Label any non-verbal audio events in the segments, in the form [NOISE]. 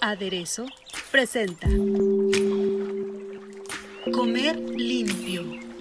Aderezo presenta Comer limpio.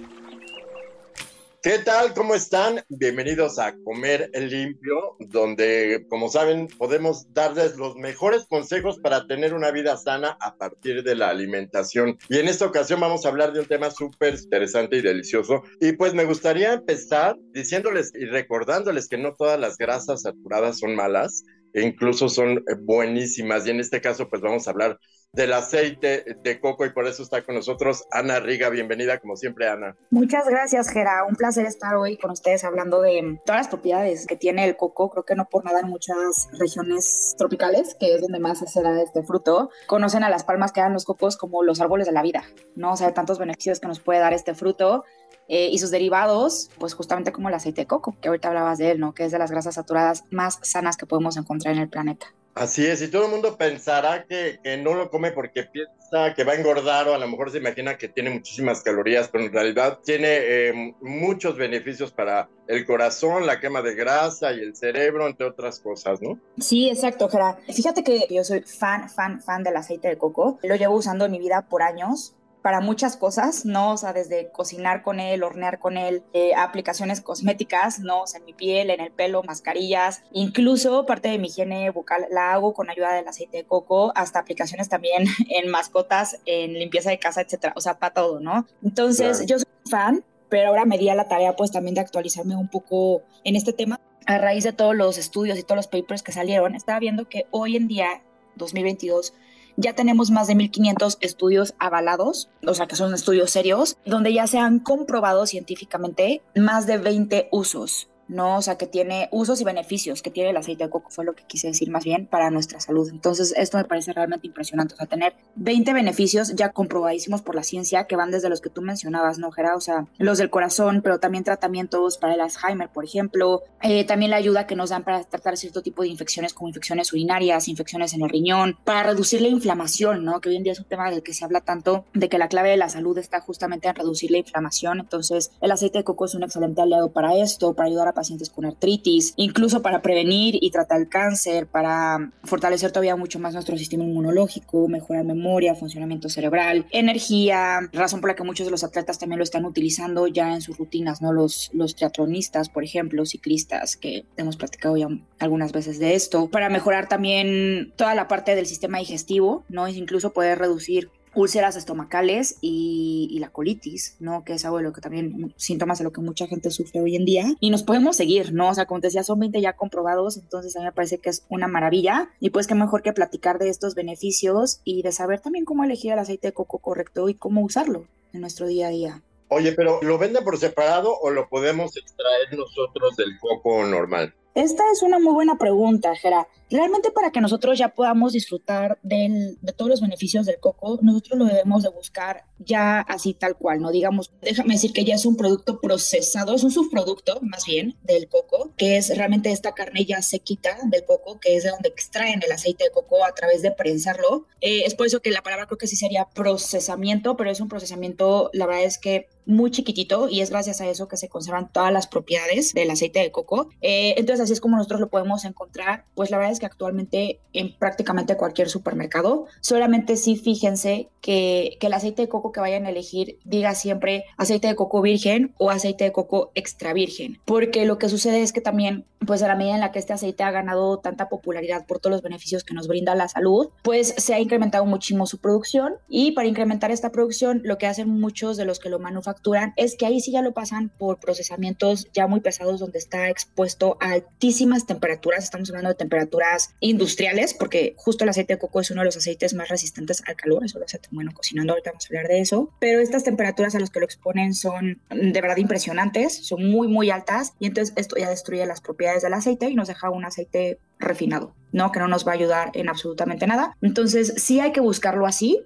¿Qué tal? ¿Cómo están? Bienvenidos a Comer Limpio, donde, como saben, podemos darles los mejores consejos para tener una vida sana a partir de la alimentación. Y en esta ocasión vamos a hablar de un tema súper interesante y delicioso. Y pues me gustaría empezar diciéndoles y recordándoles que no todas las grasas saturadas son malas, e incluso son buenísimas. Y en este caso, pues vamos a hablar del aceite de coco y por eso está con nosotros Ana Riga. Bienvenida, como siempre, Ana. Muchas gracias, Gera. Un placer estar hoy con ustedes hablando de todas las propiedades que tiene el coco. Creo que no por nada en muchas regiones tropicales, que es donde más se da este fruto, conocen a las palmas que dan los cocos como los árboles de la vida, ¿no? O sea, tantos beneficios que nos puede dar este fruto. Eh, y sus derivados, pues justamente como el aceite de coco, que ahorita hablabas de él, ¿no? Que es de las grasas saturadas más sanas que podemos encontrar en el planeta. Así es, y todo el mundo pensará que, que, no lo come porque piensa que va a engordar o a lo mejor se imagina que tiene muchísimas calorías, pero en realidad tiene eh, muchos beneficios para el corazón, la quema de grasa y el cerebro, entre otras cosas, ¿no? Sí, exacto. Fíjate que yo soy fan, fan, fan del aceite de coco. Lo llevo usando en mi vida por años para muchas cosas, ¿no? O sea, desde cocinar con él, hornear con él, eh, aplicaciones cosméticas, ¿no? O sea, en mi piel, en el pelo, mascarillas, incluso parte de mi higiene bucal la hago con ayuda del aceite de coco, hasta aplicaciones también [LAUGHS] en mascotas, en limpieza de casa, etcétera. O sea, para todo, ¿no? Entonces, claro. yo soy fan, pero ahora me di a la tarea, pues, también de actualizarme un poco en este tema. A raíz de todos los estudios y todos los papers que salieron, estaba viendo que hoy en día, 2022, ya tenemos más de 1.500 estudios avalados, o sea que son estudios serios, donde ya se han comprobado científicamente más de 20 usos ¿no? O sea, que tiene usos y beneficios que tiene el aceite de coco, fue lo que quise decir más bien, para nuestra salud. Entonces, esto me parece realmente impresionante, o sea, tener 20 beneficios ya comprobadísimos por la ciencia, que van desde los que tú mencionabas, ¿no, Gera? O sea, los del corazón, pero también tratamientos para el Alzheimer, por ejemplo, eh, también la ayuda que nos dan para tratar cierto tipo de infecciones como infecciones urinarias, infecciones en el riñón, para reducir la inflamación, ¿no? Que hoy en día es un tema del que se habla tanto, de que la clave de la salud está justamente en reducir la inflamación, entonces el aceite de coco es un excelente aliado para esto, para ayudar a pacientes con artritis, incluso para prevenir y tratar el cáncer, para fortalecer todavía mucho más nuestro sistema inmunológico, mejorar memoria, funcionamiento cerebral, energía, razón por la que muchos de los atletas también lo están utilizando ya en sus rutinas, ¿no? Los, los triatlonistas, por ejemplo, ciclistas, que hemos platicado ya algunas veces de esto, para mejorar también toda la parte del sistema digestivo, ¿no? Incluso poder reducir úlceras estomacales y, la colitis, ¿no? Que es algo de lo que también, síntomas de lo que mucha gente sufre hoy en día. Y nos podemos seguir, ¿no? O sea, como te decía, son 20 ya comprobados, entonces a mí me parece que es una maravilla. Y pues qué mejor que platicar de estos beneficios y de saber también cómo elegir el aceite de coco correcto y cómo usarlo en nuestro día a día. Oye, pero ¿lo venden por separado o lo podemos extraer nosotros del coco normal? Esta es una muy buena pregunta, Jera. Realmente para que nosotros ya podamos disfrutar de todos los beneficios del coco, nosotros lo debemos de buscar ya así tal cual, ¿no? Digamos, déjame decir que ya es un producto procesado, es un subproducto más bien del coco, que es realmente esta carne ya sequita del coco, que es de donde extraen el aceite de coco a través de prensarlo. Eh, es por eso que la palabra creo que sí sería procesamiento, pero es un procesamiento, la verdad es que muy chiquitito y es gracias a eso que se conservan todas las propiedades del aceite de coco. Eh, entonces así es como nosotros lo podemos encontrar. Pues la verdad es que actualmente en prácticamente cualquier supermercado, solamente sí fíjense que, que el aceite de coco que vayan a elegir diga siempre aceite de coco virgen o aceite de coco extra virgen, porque lo que sucede es que también pues a la medida en la que este aceite ha ganado tanta popularidad por todos los beneficios que nos brinda la salud, pues se ha incrementado muchísimo su producción y para incrementar esta producción lo que hacen muchos de los que lo manufacturan es que ahí sí ya lo pasan por procesamientos ya muy pesados donde está expuesto a altísimas temperaturas, estamos hablando de temperaturas industriales, porque justo el aceite de coco es uno de los aceites más resistentes al calor, eso lo hace bueno cocinando, ahorita vamos a hablar de eso, pero estas temperaturas a las que lo exponen son de verdad impresionantes, son muy, muy altas, y entonces esto ya destruye las propiedades del aceite y nos deja un aceite refinado, ¿no? Que no nos va a ayudar en absolutamente nada. Entonces, sí hay que buscarlo así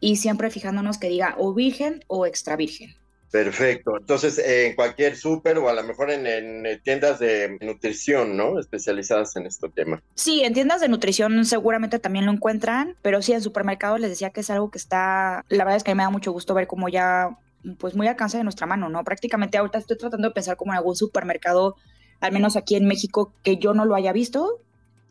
y siempre fijándonos que diga o virgen o extra virgen. Perfecto. Entonces, en cualquier súper o a lo mejor en, en, tiendas de nutrición, ¿no? Especializadas en este tema. Sí, en tiendas de nutrición seguramente también lo encuentran, pero sí en supermercados les decía que es algo que está, la verdad es que a mí me da mucho gusto ver cómo ya, pues muy alcance de nuestra mano, ¿no? Prácticamente ahorita estoy tratando de pensar como en algún supermercado, al menos aquí en México, que yo no lo haya visto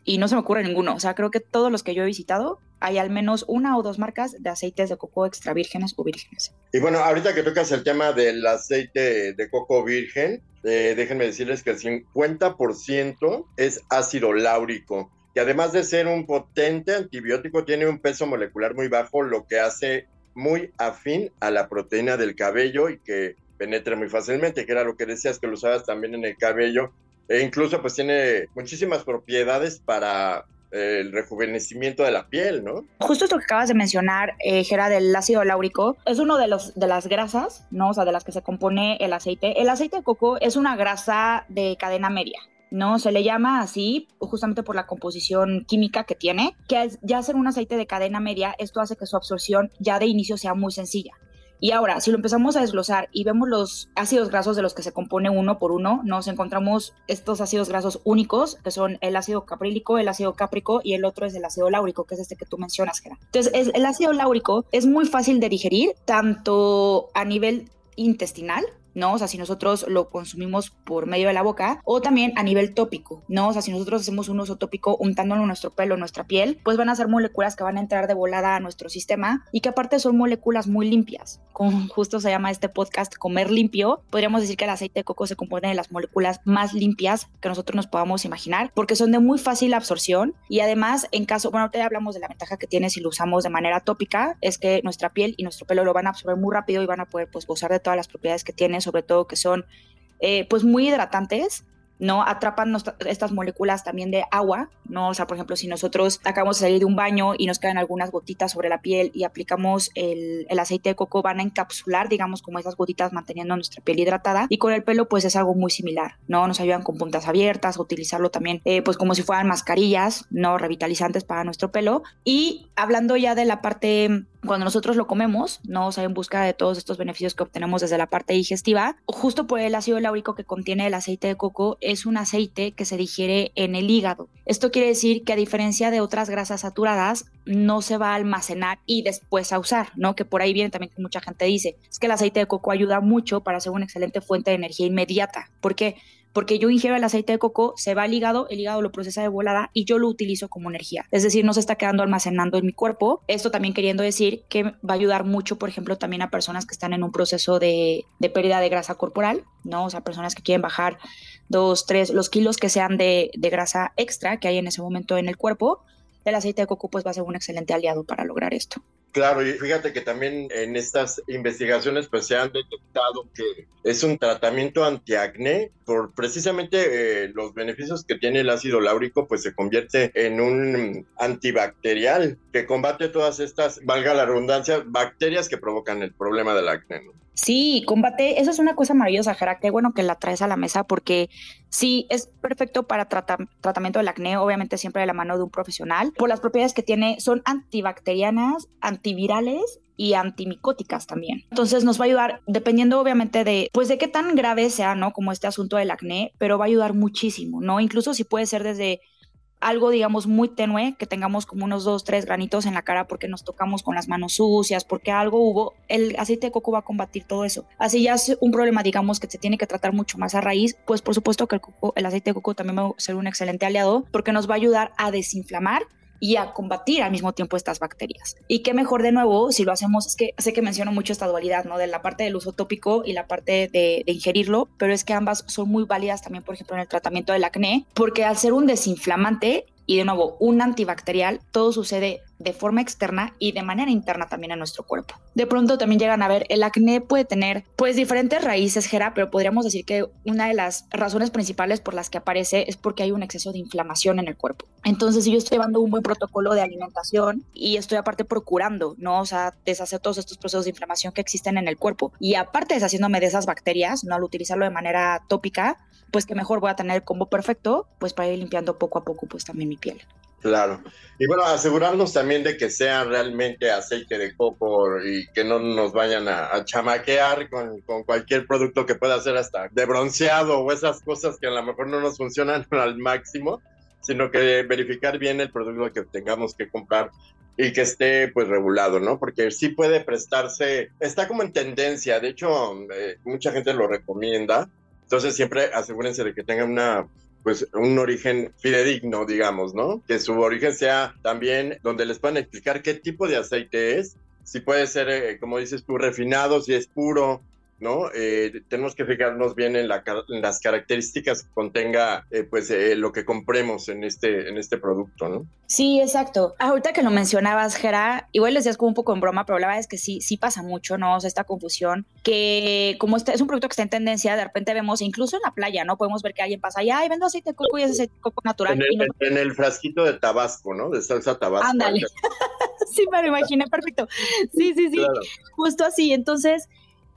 y no se me ocurre ninguno. O sea, creo que todos los que yo he visitado hay al menos una o dos marcas de aceites de coco extra vírgenes o vírgenes. Y bueno, ahorita que tocas el tema del aceite de coco virgen, eh, déjenme decirles que el 50% es ácido láurico, que además de ser un potente antibiótico, tiene un peso molecular muy bajo, lo que hace muy afín a la proteína del cabello y que penetre muy fácilmente, que era lo que decías que lo usabas también en el cabello e incluso pues tiene muchísimas propiedades para eh, el rejuvenecimiento de la piel, ¿no? Justo esto que acabas de mencionar, eh, Gera, del ácido láurico, es uno de, los, de las grasas, ¿no? O sea, de las que se compone el aceite. El aceite de coco es una grasa de cadena media, ¿no? Se le llama así justamente por la composición química que tiene, que ya ser un aceite de cadena media, esto hace que su absorción ya de inicio sea muy sencilla. Y ahora, si lo empezamos a desglosar y vemos los ácidos grasos de los que se compone uno por uno, nos encontramos estos ácidos grasos únicos, que son el ácido caprílico, el ácido cáprico y el otro es el ácido láurico, que es este que tú mencionas, Gera. Entonces, el ácido láurico es muy fácil de digerir, tanto a nivel intestinal, ¿no? O sea, si nosotros lo consumimos por medio de la boca o también a nivel tópico, ¿no? O sea, si nosotros hacemos un uso tópico untándolo en nuestro pelo, en nuestra piel, pues van a ser moléculas que van a entrar de volada a nuestro sistema y que aparte son moléculas muy limpias. Como [LAUGHS] justo se llama este podcast Comer limpio, podríamos decir que el aceite de coco se compone de las moléculas más limpias que nosotros nos podamos imaginar porque son de muy fácil absorción y además en caso, bueno, ahorita hablamos de la ventaja que tiene si lo usamos de manera tópica, es que nuestra piel y nuestro pelo lo van a absorber muy rápido y van a poder pues gozar de todas las propiedades que tiene sobre todo que son eh, pues muy hidratantes, ¿no? Atrapan estas moléculas también de agua, ¿no? O sea, por ejemplo, si nosotros acabamos de salir de un baño y nos quedan algunas gotitas sobre la piel y aplicamos el, aceite de coco, van a encapsular, digamos, como esas gotitas manteniendo nuestra piel hidratada. Y con el pelo, pues es algo muy similar, ¿no? Nos ayudan con puntas abiertas, utilizarlo también, eh, pues como si fueran mascarillas, ¿no? Revitalizantes para nuestro pelo. Y hablando ya de la parte cuando nosotros lo comemos, no o sea, en busca de todos estos beneficios que obtenemos desde la parte digestiva, justo por el ácido láurico que contiene el aceite de coco, es un aceite que se digiere en el hígado. Esto quiere decir que a diferencia de otras grasas saturadas, no se va a almacenar y después a usar, ¿no? Que por ahí viene también que mucha gente dice, es que el aceite de coco ayuda mucho para ser una excelente fuente de energía inmediata. ¿Por qué? Porque yo ingiero el aceite de coco, se va al hígado, el hígado lo procesa de volada y yo lo utilizo como energía. Es decir, no se está quedando almacenando en mi cuerpo. Esto también queriendo decir que va a ayudar mucho, por ejemplo, también a personas que están en un proceso de, pérdida de grasa corporal, ¿no? O sea, personas que quieren bajar dos, tres, los kilos que sean de, de grasa extra que hay en ese momento en el cuerpo. El aceite de coco pues va a ser un excelente aliado para lograr esto. Claro, y fíjate que también en estas investigaciones pues se han detectado que es un tratamiento antiacné por precisamente eh, los beneficios que tiene el ácido láurico pues se convierte en un antibacterial que combate todas estas, valga la redundancia, bacterias que provocan el problema del acné. Sí, combate, eso es una cosa maravillosa, Jara, qué bueno que la traes a la mesa porque sí, es perfecto para tratamiento del acné, obviamente siempre de la mano de un profesional, por las propiedades que tiene, son antibacterianas, antivirales y antimicóticas también. Entonces nos va a ayudar, dependiendo obviamente de, pues de qué tan grave sea, ¿no? Como este asunto del acné, pero va a ayudar muchísimo, ¿no? Incluso si puede ser desde algo, digamos, muy tenue, que tengamos como unos dos, tres granitos en la cara porque nos tocamos con las manos sucias, porque algo hubo, el aceite de coco va a combatir todo eso. Así ya es un problema, digamos, que se tiene que tratar mucho más a raíz, pues por supuesto que el, coco, el aceite de coco también va a ser un excelente aliado porque nos va a ayudar a desinflamar y a combatir al mismo tiempo estas bacterias. Y qué mejor de nuevo si lo hacemos, es que sé que menciono mucho esta dualidad, ¿no? De la parte del uso tópico y la parte de, de ingerirlo, pero es que ambas son muy válidas también, por ejemplo, en el tratamiento del acné, porque al ser un desinflamante y de nuevo, un antibacterial, todo sucede de forma externa y de manera interna también en nuestro cuerpo. De pronto también llegan a ver, el acné puede tener pues diferentes raíces, Gera, pero podríamos decir que una de las razones principales por las que aparece es porque hay un exceso de inflamación en el cuerpo. Entonces, si yo estoy llevando un buen protocolo de alimentación y estoy aparte procurando, ¿no? O sea, deshacer todos estos procesos de inflamación que existen en el cuerpo y aparte deshaciéndome de esas bacterias, ¿no? Al utilizarlo de manera tópica, pues que mejor voy a tener el combo perfecto, pues para ir limpiando poco a poco pues también mi piel. Claro. Y bueno, asegurarnos también de que sea realmente aceite de coco y que no nos vayan a, chamaquear con, con, cualquier producto que pueda ser hasta de bronceado o esas cosas que a lo mejor no nos funcionan [LAUGHS] al máximo, sino que verificar bien el producto que tengamos que comprar y que esté pues regulado, ¿no? Porque sí puede prestarse, está como en tendencia, de hecho eh, mucha gente lo recomienda, entonces siempre asegúrense de que tengan una pues un origen fidedigno, digamos, ¿no? Que su origen sea también donde les puedan explicar qué tipo de aceite es, si puede ser, eh, como dices tú, refinado, si es puro, ¿no? Eh, tenemos que fijarnos bien en, las características que contenga, eh, pues, eh, lo que compremos en este, en este producto, ¿no? Sí, exacto. Ahorita que lo mencionabas, Gera, igual les decías como un poco en broma, pero la verdad es que sí, sí pasa mucho, ¿no? O sea, esta confusión, que como este es un producto que está en tendencia, de repente vemos, incluso en la playa, ¿no? Podemos ver que alguien pasa y, ay, vendo aceite de coco y es aceite de coco natural. En el, frasquito de Tabasco, ¿no? De salsa Tabasco. Ándale. [LAUGHS] sí, me lo imaginé perfecto. Sí, sí, sí. Justo así. Entonces,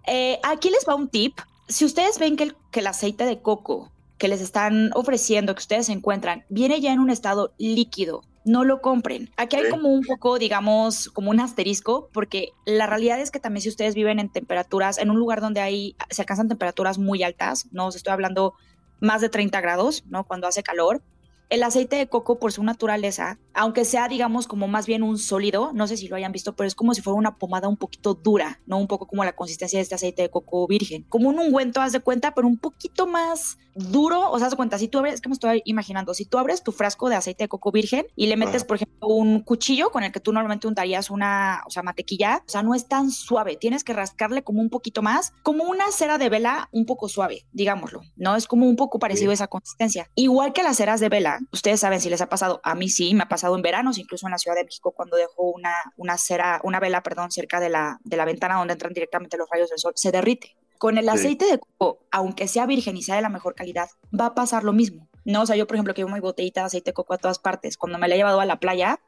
eh, aquí les va un tip. Si ustedes ven que el, que el aceite de coco que les están ofreciendo, que ustedes encuentran, viene ya en un estado líquido, no lo compren. Aquí hay como un poco, digamos, como un asterisco, porque la realidad es que también si ustedes viven en temperaturas, en un lugar donde hay, se alcanzan temperaturas muy altas, no os estoy hablando más de 30 grados, ¿no? Cuando hace calor, el aceite de coco, por su naturaleza, aunque sea, digamos, como más bien un sólido, no sé si lo hayan visto, pero es como si fuera una pomada un poquito dura, ¿no? Un poco como la consistencia de este aceite de coco virgen. Como un ungüento, haz de cuenta, pero un poquito más duro. O sea, haz de cuenta, si tú abres, es que me estoy imaginando, si tú abres tu frasco de aceite de coco virgen y le metes, por ejemplo, un cuchillo con el que tú normalmente untarías una, o sea, mantequilla, o sea, no es tan suave. Tienes que rascarle como un poquito más, como una cera de vela un poco suave, digámoslo, ¿no? Es como un poco parecido a esa consistencia. Igual que las ceras de vela, ustedes saben si les ha pasado, a mí sí, me ha pasado en veranos, incluso en la Ciudad de México cuando dejo una, una cera, una vela, perdón, cerca de la, de la ventana donde entran directamente los rayos del sol, se derrite. Con el aceite de coco, aunque sea virgen y sea de la mejor calidad, va a pasar lo mismo. No, o sea, yo por ejemplo que llevo mi botellita de aceite de coco a todas partes, cuando me la he llevado a la playa,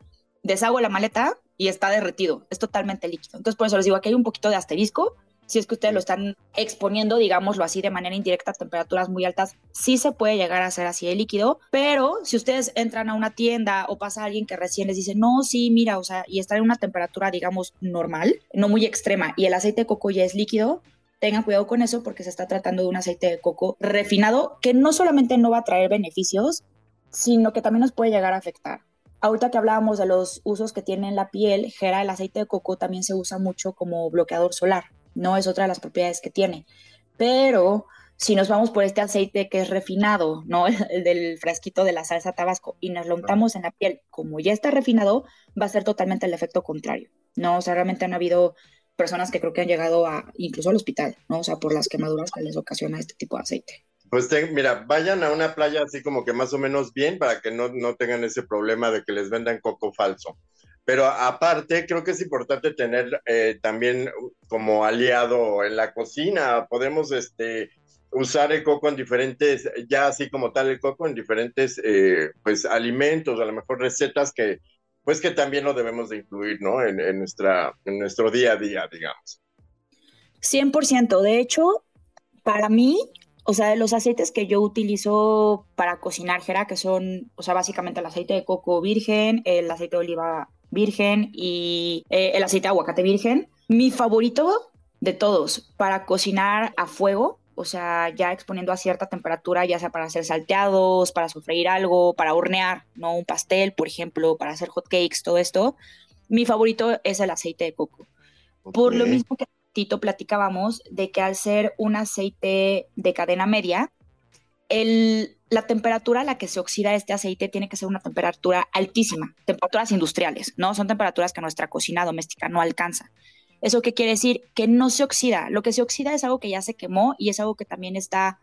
deshago la maleta y está derretido, es totalmente líquido. Entonces por eso les digo, aquí hay un poquito de asterisco, si es que ustedes lo están exponiendo, digámoslo así, de manera indirecta a temperaturas muy altas, sí se puede llegar a hacer así de líquido, pero si ustedes entran a una tienda o pasa alguien que recién les dice, no, sí, mira, o sea, y está en una temperatura, digamos, normal, no muy extrema, y el aceite de coco ya es líquido, tengan cuidado con eso porque se está tratando de un aceite de coco refinado que no solamente no va a traer beneficios, sino que también nos puede llegar a afectar. Ahorita que hablábamos de los usos que tiene en la piel, Gera, el aceite de coco también se usa mucho como bloqueador solar no es otra de las propiedades que tiene. Pero si nos vamos por este aceite que es refinado, ¿no? [LAUGHS] El del frasquito de la salsa tabasco y nos lo untamos en la piel, como ya está refinado, va a ser totalmente el efecto contrario, ¿no? O sea, realmente han habido personas que creo que han llegado a incluso al hospital, ¿no? O sea, por las quemaduras que les ocasiona este tipo de aceite. Pues mira, vayan a una playa así como que más o menos bien para que no, no tengan ese problema de que les vendan coco falso. Pero aparte, creo que es importante tener eh, también como aliado en la cocina. Podemos este, usar el coco en diferentes, ya así como tal el coco, en diferentes eh, pues alimentos, a lo mejor recetas que pues que también lo debemos de incluir, ¿no? En, en, nuestra, en nuestro día a día, digamos. 100%. De hecho, para mí, o sea, los aceites que yo utilizo para cocinar, Jera, que son, o sea, básicamente el aceite de coco virgen, el aceite de oliva virgen y eh, el aceite de aguacate virgen. Mi favorito de todos para cocinar a fuego, o sea, ya exponiendo a cierta temperatura, ya sea para hacer salteados, para sofreír algo, para hornear, ¿no? Un pastel, por ejemplo, para hacer hot cakes, todo esto. Mi favorito es el aceite de coco. Por lo mismo que Tito platicábamos de que al ser un aceite de cadena media, el, la temperatura a la que se oxida este aceite tiene que ser una temperatura altísima, temperaturas industriales, ¿no? Son temperaturas que nuestra cocina doméstica no alcanza. ¿Eso qué quiere decir? Que no se oxida. Lo que se oxida es algo que ya se quemó y es algo que también está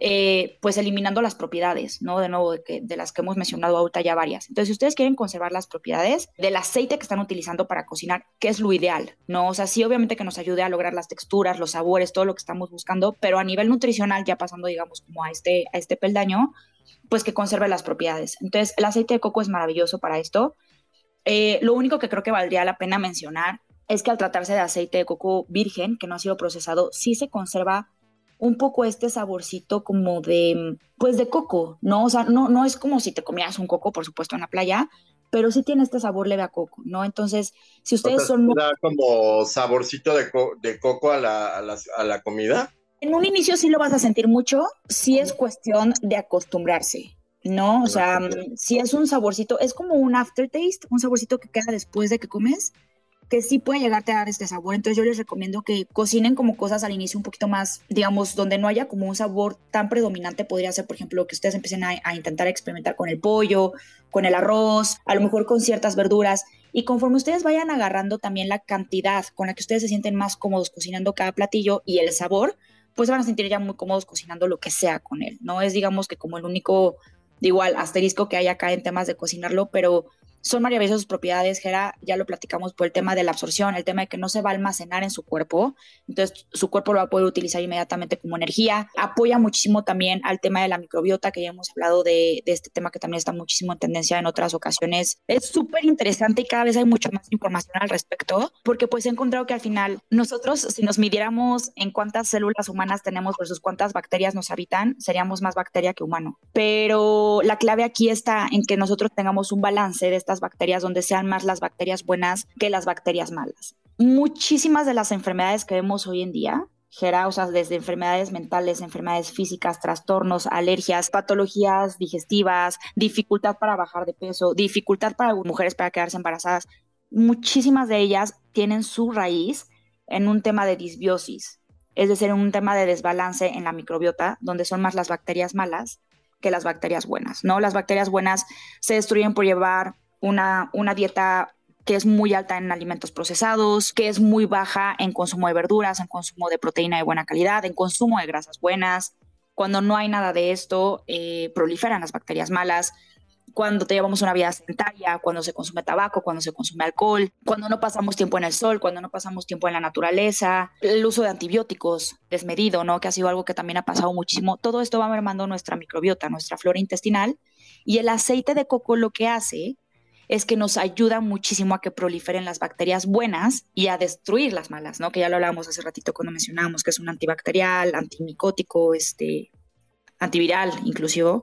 eh, pues eliminando las propiedades, ¿no? De nuevo, de, las que hemos mencionado ahorita ya varias. Entonces, si ustedes quieren conservar las propiedades del aceite que están utilizando para cocinar, ¿qué es lo ideal? ¿No? O sea, sí, obviamente que nos ayude a lograr las texturas, los sabores, todo lo que estamos buscando, pero a nivel nutricional, ya pasando, digamos, como a este, a este peldaño, pues que conserve las propiedades. Entonces, el aceite de coco es maravilloso para esto. Eh, lo único que creo que valdría la pena mencionar es que al tratarse de aceite de coco virgen, que no ha sido procesado, sí se conserva un poco este saborcito como de, pues de coco, ¿no? O sea, no, no es como si te comieras un coco, por supuesto, en la playa, pero sí tiene este sabor leve a coco, ¿no? Entonces, si ustedes son... ¿Da como saborcito de, de coco a la, a, la, a la comida? En un inicio sí lo vas a sentir mucho, sí es cuestión de acostumbrarse, ¿no? O sea, si es un saborcito, es como un aftertaste, un saborcito que queda después de que comes, que sí puede llegarte a dar este sabor. Entonces yo les recomiendo que cocinen como cosas al inicio un poquito más, digamos, donde no haya como un sabor tan predominante. Podría ser, por ejemplo, que ustedes empiecen a, intentar experimentar con el pollo, con el arroz, a lo mejor con ciertas verduras. Y conforme ustedes vayan agarrando también la cantidad con la que ustedes se sienten más cómodos cocinando cada platillo y el sabor, pues van a sentir ya muy cómodos cocinando lo que sea con él. No es, digamos, que como el único, igual, asterisco que hay acá en temas de cocinarlo, pero son maravillosas sus propiedades, Gera, ya lo platicamos por el tema de la absorción, el tema de que no se va a almacenar en su cuerpo, entonces su cuerpo lo va a poder utilizar inmediatamente como energía. Apoya muchísimo también al tema de la microbiota, que ya hemos hablado de, de este tema que también está muchísimo en tendencia en otras ocasiones. Es súper interesante y cada vez hay mucho más información al respecto, porque pues he encontrado que al final nosotros, si nos midiéramos en cuántas células humanas tenemos versus cuántas bacterias nos habitan, seríamos más bacteria que humano. Pero la clave aquí está en que nosotros tengamos un balance de estas bacterias donde sean más las bacterias buenas que las bacterias malas. Muchísimas de las enfermedades que vemos hoy en día, Gera, o sea, desde enfermedades mentales, enfermedades físicas, trastornos, alergias, patologías digestivas, dificultad para bajar de peso, dificultad para mujeres para quedarse embarazadas, muchísimas de ellas tienen su raíz en un tema de disbiosis, es decir, en un tema de desbalance en la microbiota, donde son más las bacterias malas que las bacterias buenas, ¿no? Las bacterias buenas se destruyen por llevar una, una dieta que es muy alta en alimentos procesados, que es muy baja en consumo de verduras, en consumo de proteína de buena calidad, en consumo de grasas buenas. Cuando no hay nada de esto, eh, proliferan las bacterias malas. Cuando te llevamos una vida sedentaria, cuando se consume tabaco, cuando se consume alcohol, cuando no pasamos tiempo en el sol, cuando no pasamos tiempo en la naturaleza, el uso de antibióticos desmedido, ¿no? Que ha sido algo que también ha pasado muchísimo. Todo esto va mermando nuestra microbiota, nuestra flora intestinal. Y el aceite de coco lo que hace es que nos ayuda muchísimo a que proliferen las bacterias buenas y a destruir las malas, ¿no? Que ya lo hablábamos hace ratito cuando mencionábamos que es un antibacterial, antimicótico, este, antiviral inclusive.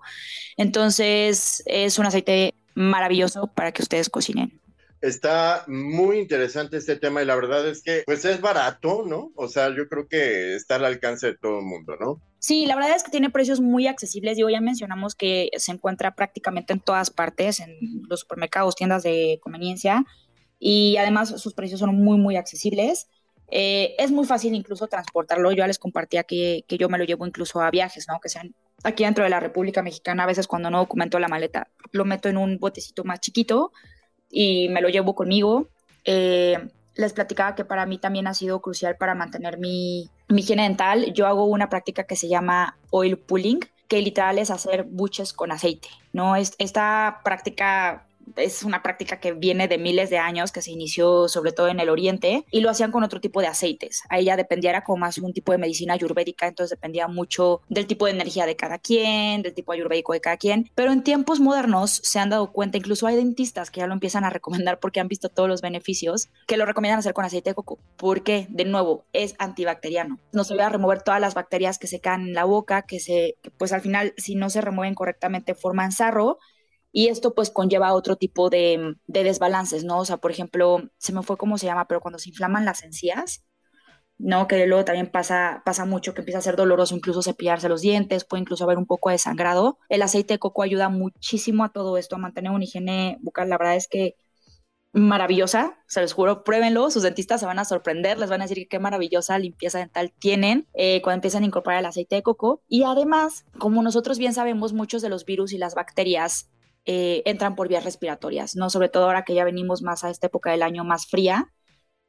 Entonces es un aceite maravilloso para que ustedes cocinen. Está muy interesante este tema y la verdad es que pues es barato, ¿no? O sea, yo creo que está al alcance de todo el mundo, ¿no? Sí, la verdad es que tiene precios muy accesibles. Digo, ya mencionamos que se encuentra prácticamente en todas partes, en los supermercados, tiendas de conveniencia, y además sus precios son muy, muy accesibles. Eh, es muy fácil incluso transportarlo. Yo ya les compartía que, que yo me lo llevo incluso a viajes, ¿no? Que sean aquí dentro de la República Mexicana, a veces cuando no documento la maleta, lo meto en un botecito más chiquito y me lo llevo conmigo. Eh, les platicaba que para mí también ha sido crucial para mantener mi, mi higiene dental. Yo hago una práctica que se llama oil pulling, que literal es hacer buches con aceite, ¿no? Es, esta práctica es una práctica que viene de miles de años, que se inició sobre todo en el oriente, y lo hacían con otro tipo de aceites. Ahí ya dependía, era como más un tipo de medicina ayurvédica, entonces dependía mucho del tipo de energía de cada quien, del tipo ayurvédico de cada quien. Pero en tiempos modernos se han dado cuenta, incluso hay dentistas que ya lo empiezan a recomendar porque han visto todos los beneficios, que lo recomiendan hacer con aceite de coco, porque de nuevo es antibacteriano. No se va a remover todas las bacterias que se caen en la boca, que se, pues al final, si no se remueven correctamente, forman sarro y esto pues conlleva otro tipo de, de, desbalances, ¿no? O sea, por ejemplo, se me fue cómo se llama, pero cuando se inflaman las encías, ¿no? Que luego también pasa, pasa mucho, que empieza a ser doloroso incluso cepillarse los dientes, puede incluso haber un poco de sangrado. El aceite de coco ayuda muchísimo a todo esto, a mantener una higiene bucal. La verdad es que maravillosa, se los juro, pruébenlo, sus dentistas se van a sorprender, les van a decir qué maravillosa limpieza dental tienen eh, cuando empiezan a incorporar el aceite de coco. Y además, como nosotros bien sabemos, muchos de los virus y las bacterias eh, entran por vías respiratorias, ¿no? Sobre todo ahora que ya venimos más a esta época del año más fría,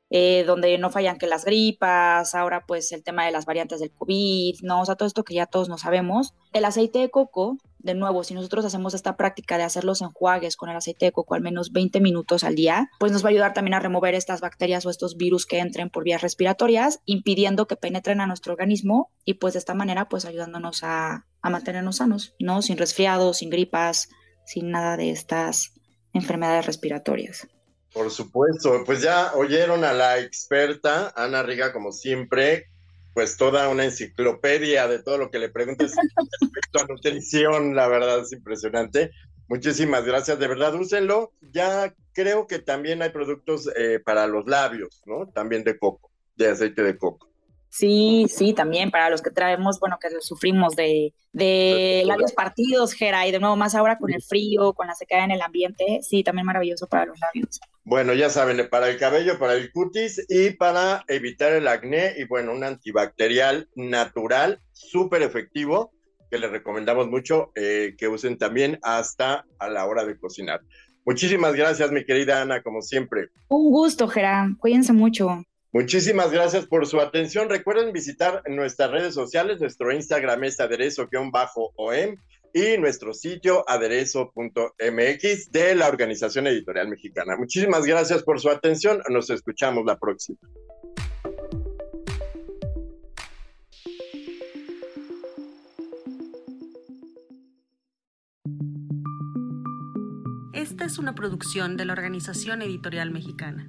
eh, donde no fallan que las gripas, ahora pues el tema de las variantes del COVID, ¿no? O sea, todo esto que ya todos no sabemos. El aceite de coco, de nuevo, si nosotros hacemos esta práctica de hacer los enjuagues con el aceite de coco al menos 20 minutos al día, pues nos va a ayudar también a remover estas bacterias o estos virus que entren por vías respiratorias, impidiendo que penetren a nuestro organismo y pues de esta manera pues ayudándonos a, a mantenernos sanos, ¿no? Sin resfriados, sin gripas, sin nada de estas enfermedades respiratorias. Por supuesto, pues ya oyeron a la experta Ana Riga, como siempre, pues toda una enciclopedia de todo lo que le preguntes [LAUGHS] respecto a nutrición, la verdad es impresionante. Muchísimas gracias, de verdad, úsenlo. Ya creo que también hay productos eh, para los labios, ¿no? También de coco, de aceite de coco. Sí, sí, también para los que traemos, bueno, que sufrimos de, de labios partidos, Gera, y de nuevo más ahora con el frío, con la sequedad en el ambiente, sí, también maravilloso para los labios. Bueno, ya saben, para el cabello, para el cutis y para evitar el acné y bueno, un antibacterial natural, súper efectivo, que les recomendamos mucho eh, que usen también hasta a la hora de cocinar. Muchísimas gracias, mi querida Ana, como siempre. Un gusto, Gera. Cuídense mucho. Muchísimas gracias por su atención. Recuerden visitar nuestras redes sociales. Nuestro Instagram es aderezo-om y nuestro sitio aderezo.mx de la Organización Editorial Mexicana. Muchísimas gracias por su atención. Nos escuchamos la próxima. Esta es una producción de la Organización Editorial Mexicana.